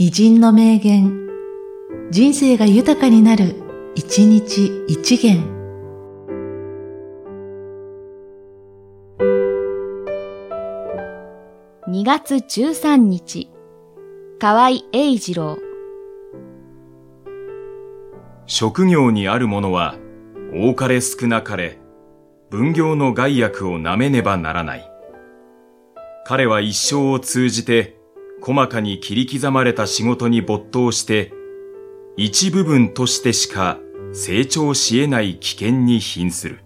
偉人の名言、人生が豊かになる、一日一元。2月13日、河合英二郎。職業にあるものは、多かれ少なかれ、分業の害悪をなめねばならない。彼は一生を通じて、細かに切り刻まれた仕事に没頭して、一部分としてしか成長し得ない危険に瀕する。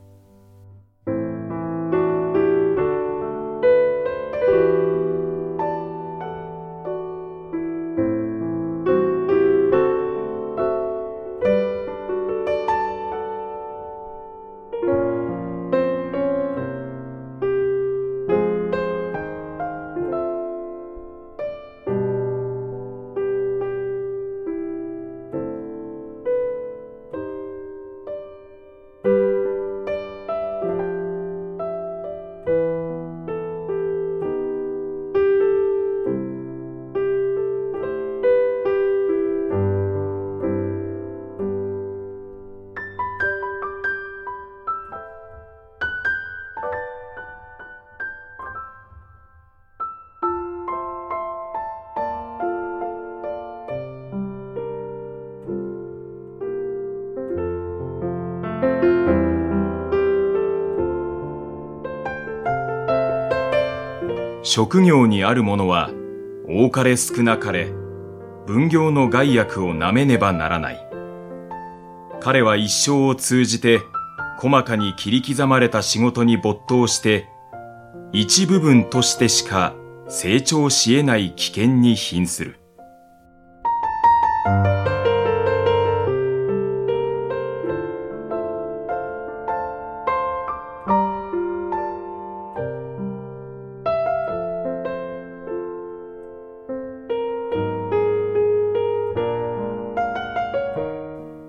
職業にあるものは、多かれ少なかれ、分業の害悪をなめねばならない。彼は一生を通じて、細かに切り刻まれた仕事に没頭して、一部分としてしか成長し得ない危険に瀕する。